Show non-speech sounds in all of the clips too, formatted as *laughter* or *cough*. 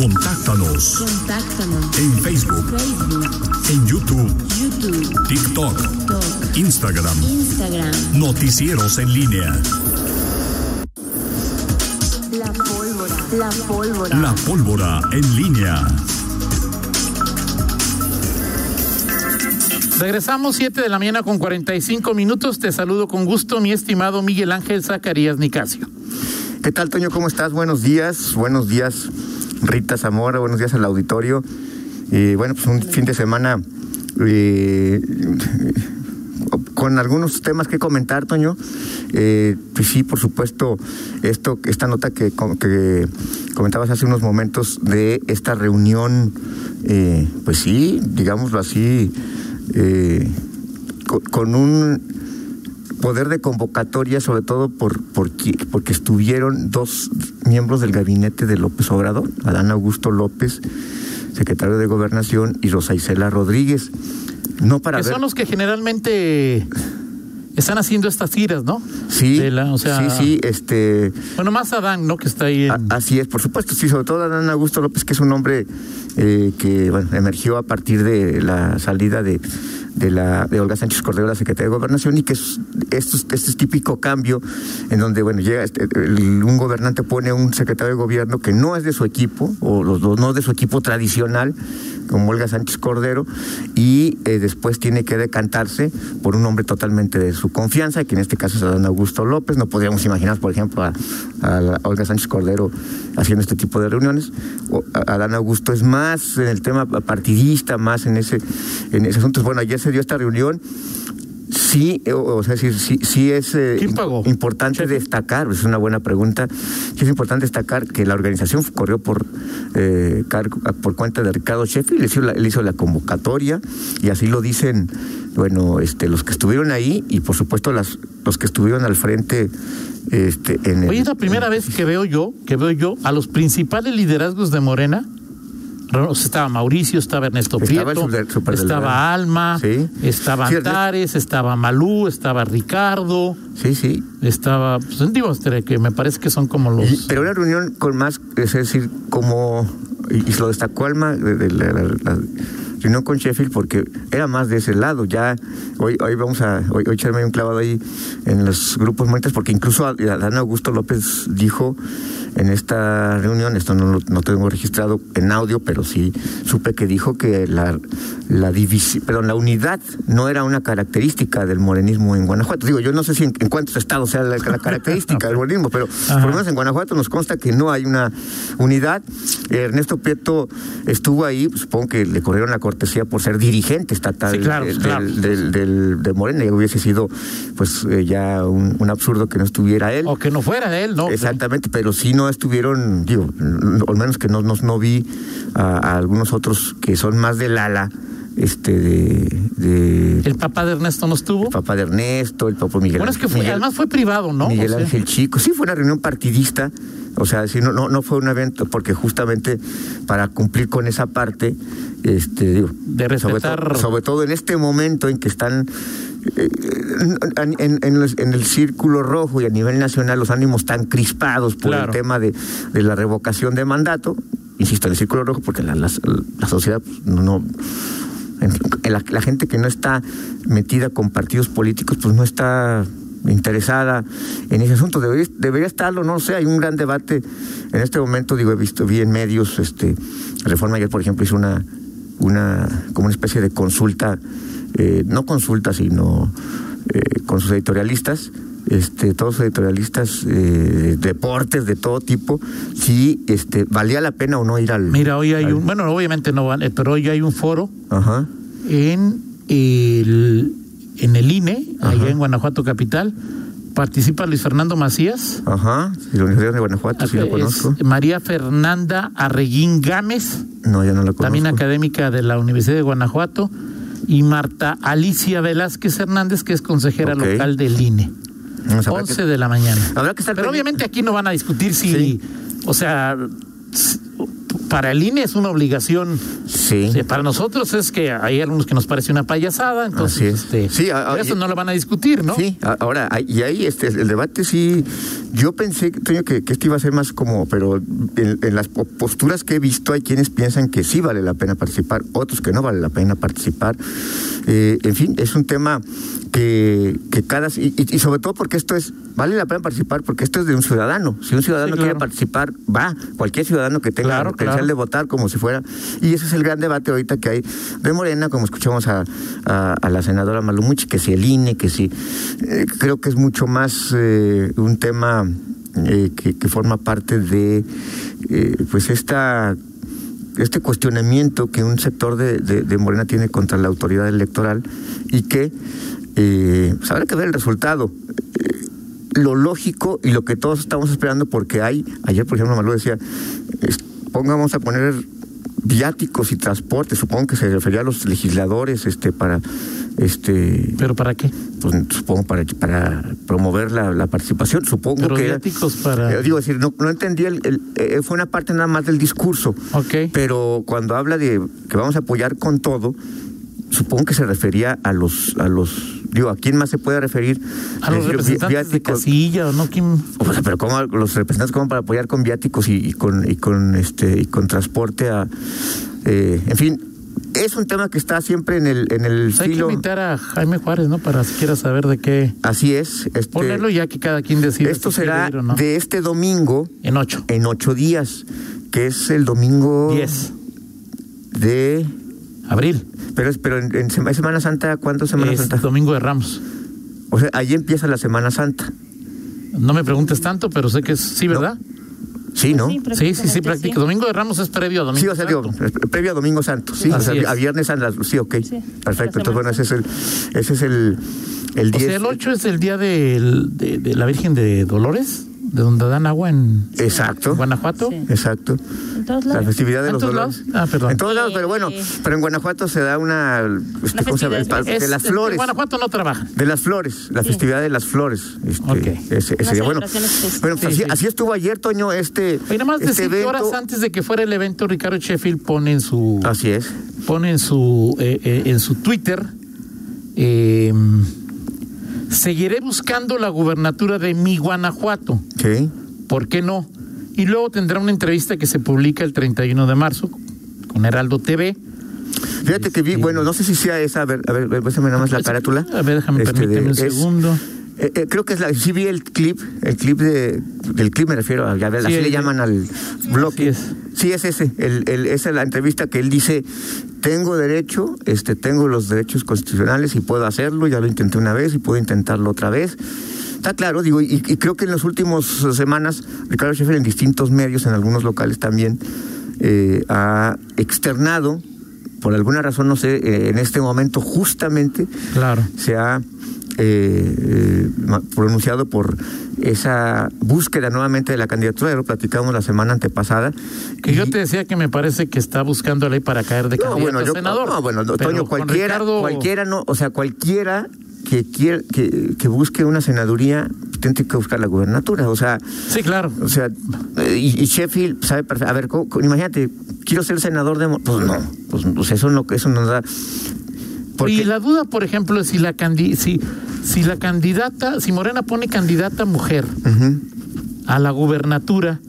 Contáctanos. Contáctanos. En Facebook. Facebook. En YouTube. YouTube. TikTok. TikTok. Instagram. Instagram. Noticieros en línea. La pólvora. La pólvora. La pólvora en línea. Regresamos 7 de la mañana con 45 minutos. Te saludo con gusto, mi estimado Miguel Ángel Zacarías Nicasio. ¿Qué tal, Toño? ¿Cómo estás? Buenos días. Buenos días, Rita Zamora. Buenos días al auditorio. Y bueno, pues un fin de semana eh, con algunos temas que comentar, Toño. Eh, pues sí, por supuesto, esto, esta nota que, comentabas hace unos momentos de esta reunión, eh, pues sí, digámoslo así, eh, con un poder de convocatoria, sobre todo por, por, porque estuvieron dos miembros del gabinete de López Obrador, Adán Augusto López, secretario de Gobernación, y Rosa Isela Rodríguez. No para que ver... son los que generalmente están haciendo estas giras, ¿no? Sí, la- o sea, sí, sí, este... Bueno, más Adán, ¿no? Que está ahí en... A- Así es, por supuesto, sí, sobre todo Adán Augusto López, que es un hombre eh, que bueno, emergió a partir de la salida de, de, la, de Olga Sánchez Cordero, la secretaria de Gobernación, y que es, esto, es- este es típico cambio en donde bueno llega este, un gobernante pone un secretario de gobierno que no es de su equipo, o los no de su equipo tradicional, como Olga Sánchez Cordero, y eh, después tiene que decantarse por un hombre totalmente de su confianza, que en este caso es Adán Augusto López. No podríamos imaginar, por ejemplo, a, a Olga Sánchez Cordero haciendo este tipo de reuniones. O- Adán Augusto es más en el tema partidista, más en ese, en ese asunto. Bueno, ayer se dio esta reunión. Sí, eh, o, sea, sí, sí, sí es eh, importante destacar, es una buena pregunta, sí es importante destacar que la organización corrió por, eh, cargo- por cuenta de Ricardo Sheffield, le hizo, la, le hizo la convocatoria y así lo dicen, bueno, este, los que estuvieron ahí y por supuesto las, los que estuvieron al frente este, en el... Oye, es la primera vez que veo yo, que veo yo a los principales liderazgos de Morena. Estaba Mauricio, estaba Ernesto Estaba el Prieto, super- superdelegado. estaba Alma, Sí. estaba Antares, estaba Malú, estaba Ricardo, Sí, sí. estaba, pues digo, que me parece que son como los... Y- pero una reunión con más, es decir, como, y, y se lo destacó Alma, de, de reunión con Sheffield, porque era más de ese lado. Ya, hoy, hoy vamos a, hoy, hoy echarme un clavado ahí en los grupos muertos, porque incluso Adán Augusto López dijo en esta reunión, esto no lo no tengo registrado en audio, pero sí supe que dijo que la, la división, perdón, la unidad no era una característica del morenismo en Guanajuato. Digo, yo no sé si en, en cuántos estados sea la, la característica del morenismo, pero por lo menos en Guanajuato nos consta que no hay una unidad. Ernesto Prieto estuvo ahí, pues, supongo que le corrieron la cortesía por ser dirigente estatal Sí, claro, del, claro. del, del- del- de Morena, y hubiese sido pues eh, ya un, un absurdo que no estuviera él. O que no fuera de él, ¿no? Exactamente, pero sí no estuvieron, digo, al menos que no, no, no vi a, a algunos otros que son más del ala, este, de, de El papá de Ernesto no estuvo. el papá de Ernesto, el papá Miguel Bueno, es que fue, Miguel- además fue privado, ¿no? Miguel O sea, Ángel Chico. Sí, fue una reunión partidista. O sea, sí, no, no, no fue un evento, porque justamente para cumplir con esa parte, este, digo, De sobre, todo- sobre todo en este momento en que están eh, en, en- en los- en el círculo rojo y a nivel nacional los ánimos tan crispados por Claro. el tema de, de la revocación de mandato, insisto, en el círculo rojo, porque la, la- la sociedad pues, no- la, la gente que no está metida con partidos políticos, pues no está interesada en ese asunto. Debería, debería estarlo, no sé, hay un gran debate en este momento, digo, he visto, vi en medios, este, Reforma ayer, por ejemplo, hizo una, una, como una especie de consulta, eh, no consulta, sino eh, con sus editorialistas, este, todos los editorialistas, eh, deportes de todo tipo, si este, valía la pena o no ir al... Mira, hoy hay al- un, bueno, obviamente no van, pero hoy hay un foro Ajá. en el, en el INE, Ajá. allá en Guanajuato Capital. Participa Luis Fernando Macías. Ajá, sí, la Universidad de Guanajuato, sí lo conozco. María Fernanda Arreguín Gámez, No, ya no lo conozco. también académica de la Universidad de Guanajuato, y Marta Alicia Velázquez Hernández, que es consejera local del INE. Ver 11 qué- de la mañana. Habrá que estar Pero obviamente aquí no van a discutir si, Sí. o sea, para el INE es una obligación. Sí. Para nosotros es que hay algunos que nos parece una payasada, entonces Así es. este, Sí, a- a- eso y- no lo van a discutir, ¿no? Sí, ahora, y ahí este, el debate sí, yo pensé Toño, que, que este iba a ser más como, pero en, en las po- posturas que he visto hay quienes piensan que sí vale la pena participar, otros que no vale la pena participar. Eh, en fin, es un tema que, que cada... Y, y- sobre todo porque esto es, vale la pena participar porque esto es de un ciudadano. Si un ciudadano Sí, quiere participar, va, cualquier ciudadano que tenga Claro, la potencial claro. de votar como si fuera. Y ese es el gran debate ahorita que hay de Morena, como escuchamos a, a- a la senadora Malumuchi, que si el INE, que si. eh, creo que es mucho más eh, un tema eh, que, que forma parte de pues esta este cuestionamiento que un sector de, de- de Morena tiene contra la autoridad electoral y que eh, pues habrá que ver el resultado. Eh, lo lógico y lo que todos estamos esperando porque hay, ayer por ejemplo Malú decía, es- pongamos a poner viáticos y transporte, supongo que se refería a los legisladores este para este ¿Pero para qué? pues, supongo para, para promover la, la participación, supongo Pero que era- viáticos para- Eh, digo decir, no, no entendí el, el- eh, fue una parte nada más del discurso. Ok. Pero cuando habla de que vamos a apoyar con todo, supongo que se refería a los a los digo, ¿a quién más se puede referir? A los representantes de casilla o no quién O sea, pero cómo los representantes cómo para apoyar con viáticos y, y con y con este y con transporte a eh, en fin, es un tema que está siempre en el en el Pues hay que invitar a Jaime Juárez, ¿no? Para siquiera saber de qué Así es, este ponerlo ya que cada quien decida. esto si será ir o no. de este domingo en ocho, en ocho días, que es el domingo diez, de abril. Pero es pero en, en Sema- Semana Santa, ¿cuándo es Semana Es Santa? domingo de Ramos. O sea, ahí empieza la Semana Santa. No me preguntes tanto, pero sé que es sí, ¿verdad? Sí, ¿no? Sí, Sí, sí. Domingo de Ramos es previo a Domingo Sí, o sea, digo, Santo. previo a Domingo Santo, sí, o sea, a Viernes Santo, sí, ok, Sí, perfecto, entonces bueno, ese es el, ese es el, el O 10. sea, el 8 es el día de, de la Virgen de Dolores, de donde dan agua en, Exacto, en Guanajuato. Sí. exacto, En todos la lados. festividad de ¿En los lados? Ah, perdón. En todos lados, pero bueno, pero en Guanajuato se da una, este, ¿cómo se llama? festividad de las en flores. Guanajuato no trabaja. De las flores, la Sí. festividad de las flores. Este, Ok. ese, día. Bueno, bueno, pues Sí, así, sí. así estuvo ayer, Toño, este, nada más este decir que horas antes de que fuera el evento, Ricardo Sheffield pone en su Así es. pone en su eh, eh, en su Twitter eh, seguiré buscando la gubernatura de mi Guanajuato. Sí. ¿Por qué no? Y luego tendrá una entrevista que se publica el 31 de marzo con Heraldo TV. Fíjate que vi, Este- bueno, no sé si sea esa, a ver, a ver, nada más la carátula. A ver, déjame, Este, permíteme un es- segundo. Eh, eh, creo que es la, sí vi el clip, el clip de, del clip me refiero, a, ya Sí, así le llaman al bloque. Es. Sí, es ese, el, el- esa es la entrevista que él dice, tengo derecho, este, tengo los derechos constitucionales y puedo hacerlo, ya lo intenté una vez y puedo intentarlo otra vez. Está claro, digo, y, y creo que en las últimas semanas, Ricardo Sheffield en distintos medios, en algunos locales también, eh, ha externado, por alguna razón, no sé, eh, en este momento justamente Claro. se ha eh, eh, pronunciado por esa búsqueda nuevamente de la candidatura, lo platicamos la semana antepasada. Que yo Y- te decía que me parece que está buscando ley para caer de no, candidato bueno, a yo, senador. no, bueno, Toño, cualquiera, Ricardo- cualquiera no, o sea, cualquiera que que, que busque una senaduría, tiene que buscar la gubernatura, o sea, Sí, claro. o sea, eh, y, y Sheffield sabe perfe- a ver, ¿cómo- cómo- imagínate, quiero ser senador de, pues no, pues, pues eso no, eso nos da. Porque, Y la duda, por ejemplo, es si la candi si, si la candidata, si Morena pone candidata mujer a la gubernatura,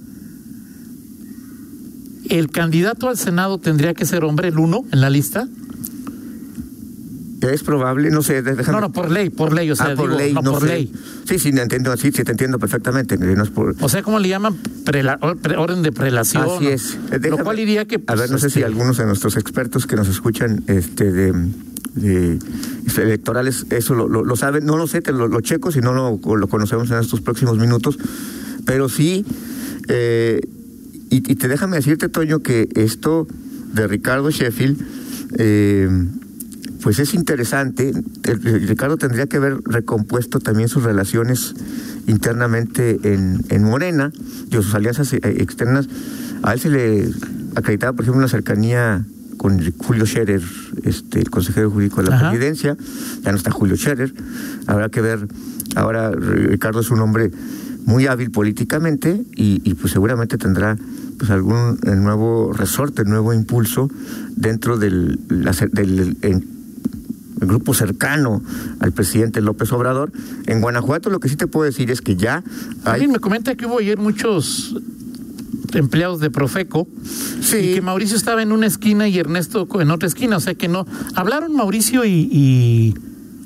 el candidato al Senado tendría que ser hombre, el uno en la lista. es probable, no sé, déjame. No, no, por ley, por ley, o sea, ah, por digo, ley, no, no, por sé. ley. Sí, sí, entiendo, sí, sí, te entiendo perfectamente. No es por... O sea, ¿cómo le llaman? Prela- or- pre- orden de prelación. Así es. Eh, Lo cual diría que. a pues, ver, no sé si este, algunos de nuestros expertos que nos escuchan este, de, de electorales eso lo, saben. No lo sé, te lo, checo si no lo, conocemos en estos próximos minutos. Pero sí, eh, y, te déjame decirte, Toño, que esto de Ricardo Sheffield. eh, pues es interesante. Ricardo tendría que haber recompuesto también sus relaciones internamente en, en Morena, y sus alianzas eh, externas. A él se le acreditaba, por ejemplo, una cercanía con Julio Scherer, este, el consejero jurídico de la Ajá. presidencia. Ya no está Julio Scherer. Habrá que ver. Ahora Ricardo es un hombre muy hábil políticamente y, y, pues seguramente tendrá pues algún el nuevo resorte, nuevo impulso dentro del, el grupo cercano al presidente López Obrador. En Guanajuato lo que sí te puedo decir es que ya hay... Alguien me comenta que hubo ayer muchos empleados de Profeco Sí. y que Mauricio estaba en una esquina y Ernesto en otra esquina, o sea que no. Hablaron Mauricio y, y-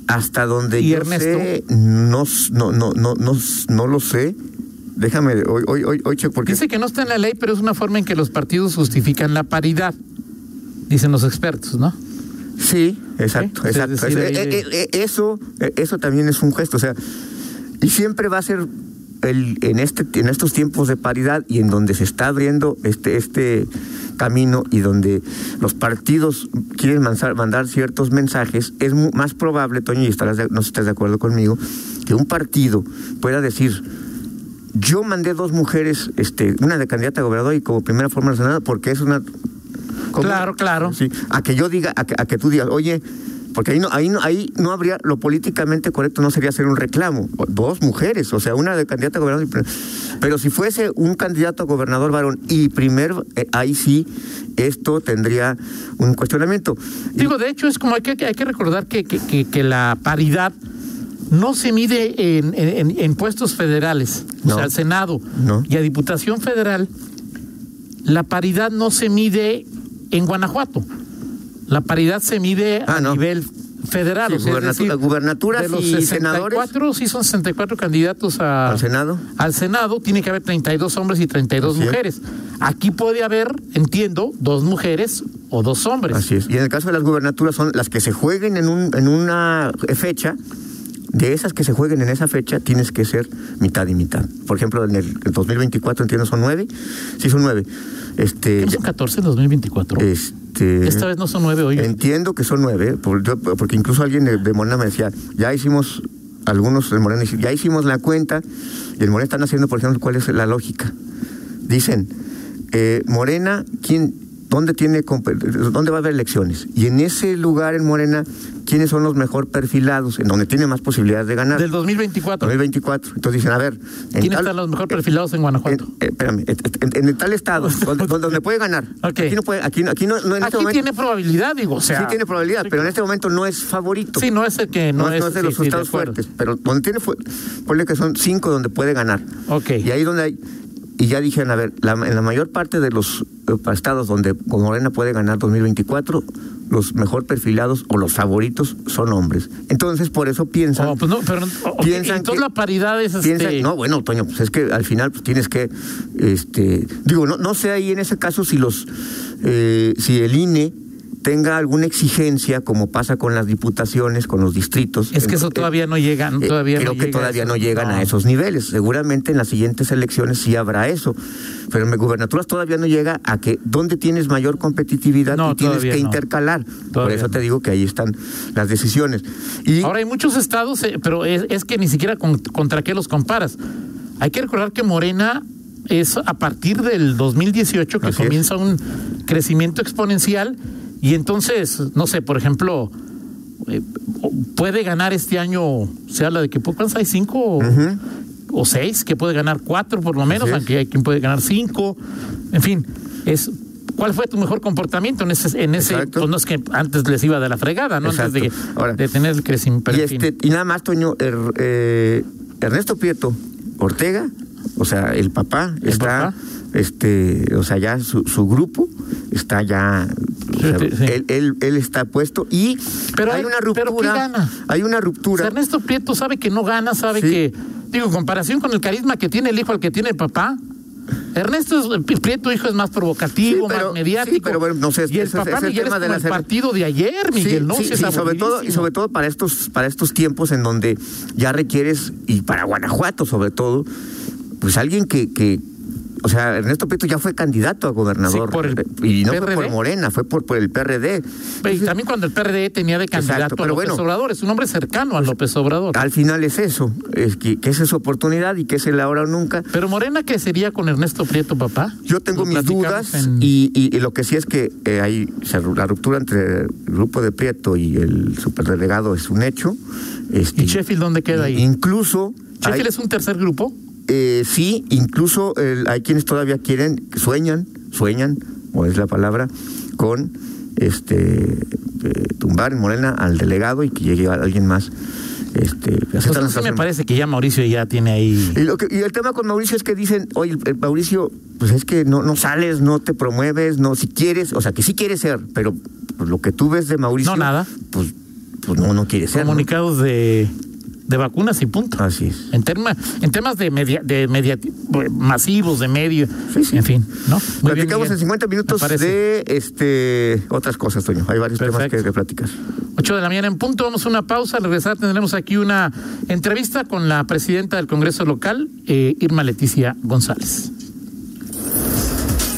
Hasta donde ¿Y yo Ernesto? sé, no, no, no, no, no, no lo sé. Déjame, hoy, hoy, hoy, hoy porque dice que no está en la ley, pero es una forma en que los partidos justifican la paridad, dicen los expertos, ¿no? Sí, exacto, Sí, exacto. decir, eso, eh, eso también es un gesto, o sea, y siempre va a ser el, en este, en estos tiempos de paridad y en donde se está abriendo este, este camino y donde los partidos quieren mandar, mandar ciertos mensajes, es más probable, Toño, y estarás de- no estás de acuerdo conmigo, que un partido pueda decir yo mandé dos mujeres, este, una de candidata a gobernador y como primera forma Senado, porque es una. Claro, claro. Sí, a que yo diga, a que, a que tú digas, oye, porque ahí no, ahí no, ahí no habría, lo políticamente correcto no sería hacer un reclamo. Dos mujeres, o sea, una de candidata a gobernador. Pero si fuese un candidato a gobernador varón y primer, eh, ahí sí, esto tendría un cuestionamiento. Digo, de hecho, es como hay que, hay que recordar que, que, que- que la paridad no se mide en, en- en puestos federales, o sea, al Senado No. y a Diputación Federal. La paridad no se mide en Guanajuato. La paridad se mide Ah, a no. nivel federal. Sí, gubernatura- decir, gubernaturas de los y 64, sí son 64 candidatos a, ¿Al Senado? Al Senado tiene que haber 32 hombres y 32 Así es. mujeres. Aquí puede haber, entiendo, dos mujeres o dos hombres. Así es. Y en el caso de las gubernaturas son las que se jueguen en, un, en una fecha. De esas que se jueguen en esa fecha, tienes que ser mitad y mitad. Por ejemplo, en el, el 2024, entiendo, son nueve. Sí, son nueve. Este, ¿No son 14 en 2024? este, Esta vez no son nueve hoy. Entiendo que son nueve, porque incluso alguien de, de Morena me decía, ya hicimos, algunos de Morena, dicen, ya hicimos la cuenta, y en Morena están haciendo, por ejemplo, cuál es la lógica. Dicen, eh, Morena, ¿quién, dónde, tiene, ¿dónde va a haber elecciones? Y en ese lugar, en Morena, ¿quiénes son los mejor perfilados? En donde tiene más posibilidades de ganar. Del 2024. 2024. Entonces dicen, a ver, ¿Quiénes tal- están los mejor perfilados en Guanajuato? en, eh, espérame, en, en- en tal estado, *laughs* donde, puede ganar. Aquí no puede, aquí, no- aquí no, no en este Aquí momento- tiene probabilidad, digo, o sea. sí tiene probabilidad, sí, pero en este momento no es favorito. Sí, no es el que no, no, no es de los sí, estados fuertes, pero donde tiene ponle que son cinco donde puede ganar. Ok. Y ahí donde hay, y ya dijeron, a ver, la- en la mayor parte de los eh, estados donde Morena puede ganar 2024, los mejor perfilados o los favoritos son hombres. Entonces, por eso piensan. Oh, pues no, pero *laughs* Piensan entonces que- la paridad es piensan- este. no, bueno, Toño, pues es que al final pues, tienes que, este, digo, no, no sé ahí en ese caso si los, eh, si el INE tenga alguna exigencia como pasa con las diputaciones, con los distritos. es que eso eh, todavía no llega, eh, todavía creo no que llega todavía eso. no llegan a esos niveles. Seguramente en las siguientes elecciones sí habrá eso. Pero en gubernaturas todavía no llega a que donde tienes mayor competitividad No, y tienes que intercalar. Por eso te digo que ahí están las decisiones. Y Ahora hay muchos estados, eh, pero es, es que ni siquiera con- contra qué los comparas. Hay que recordar que Morena es a partir del 2018 que Así es. comienza un crecimiento exponencial y entonces, no sé, por ejemplo, eh, puede ganar este año, se habla de que ¿cuántos hay? ¿Cinco o, o seis? Que puede ganar cuatro por lo menos, aunque hay quien puede ganar cinco. En fin, es... ¿Cuál fue tu mejor comportamiento en ese, en ese, pues no es que antes les iba de la fregada, ¿no? Antes de. Ahora, de tener el crecimiento. y, este, y nada más, Toño, er- eh, Ernesto Prieto Ortega, o sea, el papá ¿El está, papá? este, o sea, ya su, su grupo está ya, o Sí. Él, él, él está puesto y Pero hay hay- una pero ¿qué ruptura, gana? hay una O sea, ruptura. Ernesto Prieto sabe que no gana, sabe Sí. que, digo, en comparación con el carisma que tiene el hijo al que tiene el papá. Ernesto es- Prieto, hijo, es más provocativo, Sí, pero- más mediático. sí, pero bueno, no sé, y el es- papá es el Miguel tema es de la el partido de ayer, Miguel, ¿no? Sí, Sí, sí, es sí, sobre todo y sobre todo para estos para estos tiempos en donde ya requieres y para Guanajuato sobre todo pues alguien que que o sea, Ernesto Prieto ya fue candidato a gobernador Sí, por el y no fue por Morena, fue por, por el PRD. Y también cuando el PRD tenía de candidato Exacto, a pero López bueno. Obrador, es un hombre cercano a López Obrador. Al final es eso, es que, que esa es su oportunidad y que es el ahora o nunca. Pero Morena crecería con Ernesto Prieto, papá. Yo tengo mis dudas en- y, y- y lo que sí es que eh, hay la ruptura entre el grupo de Prieto y el superdelegado es un hecho. Este, ¿Y Sheffield dónde queda ahí? Incluso ¿Sheffield hay- es un tercer grupo? Eh, sí, incluso hay quienes todavía quieren, sueñan, sueñan, o es la palabra, con este eh, tumbar en Morena al delegado y que llegue alguien más. Este, Pues no sé, me parece que ya Mauricio ya tiene ahí. Y, lo que- y el tema con Mauricio es que dicen, oye, el- el Mauricio, pues es que no, no sales, no te promueves, no, si quieres, o sea, que sí quieres ser, pero pues, lo que tú ves de Mauricio. No, nada. Pues, pues no, no quieres ser. ¿no? comunicados de, de vacunas y punto. Así es. En, tema, en temas de media, de media, masivos, de medio, Sí, sí. en fin, ¿no? Muy Platicamos en 50 minutos de este otras cosas, Toño. Hay varios temas que, que platicar. 8 de la mañana en punto, vamos a una pausa, al regresar tendremos aquí una entrevista con la presidenta del Congreso local, eh, Irma Leticia González.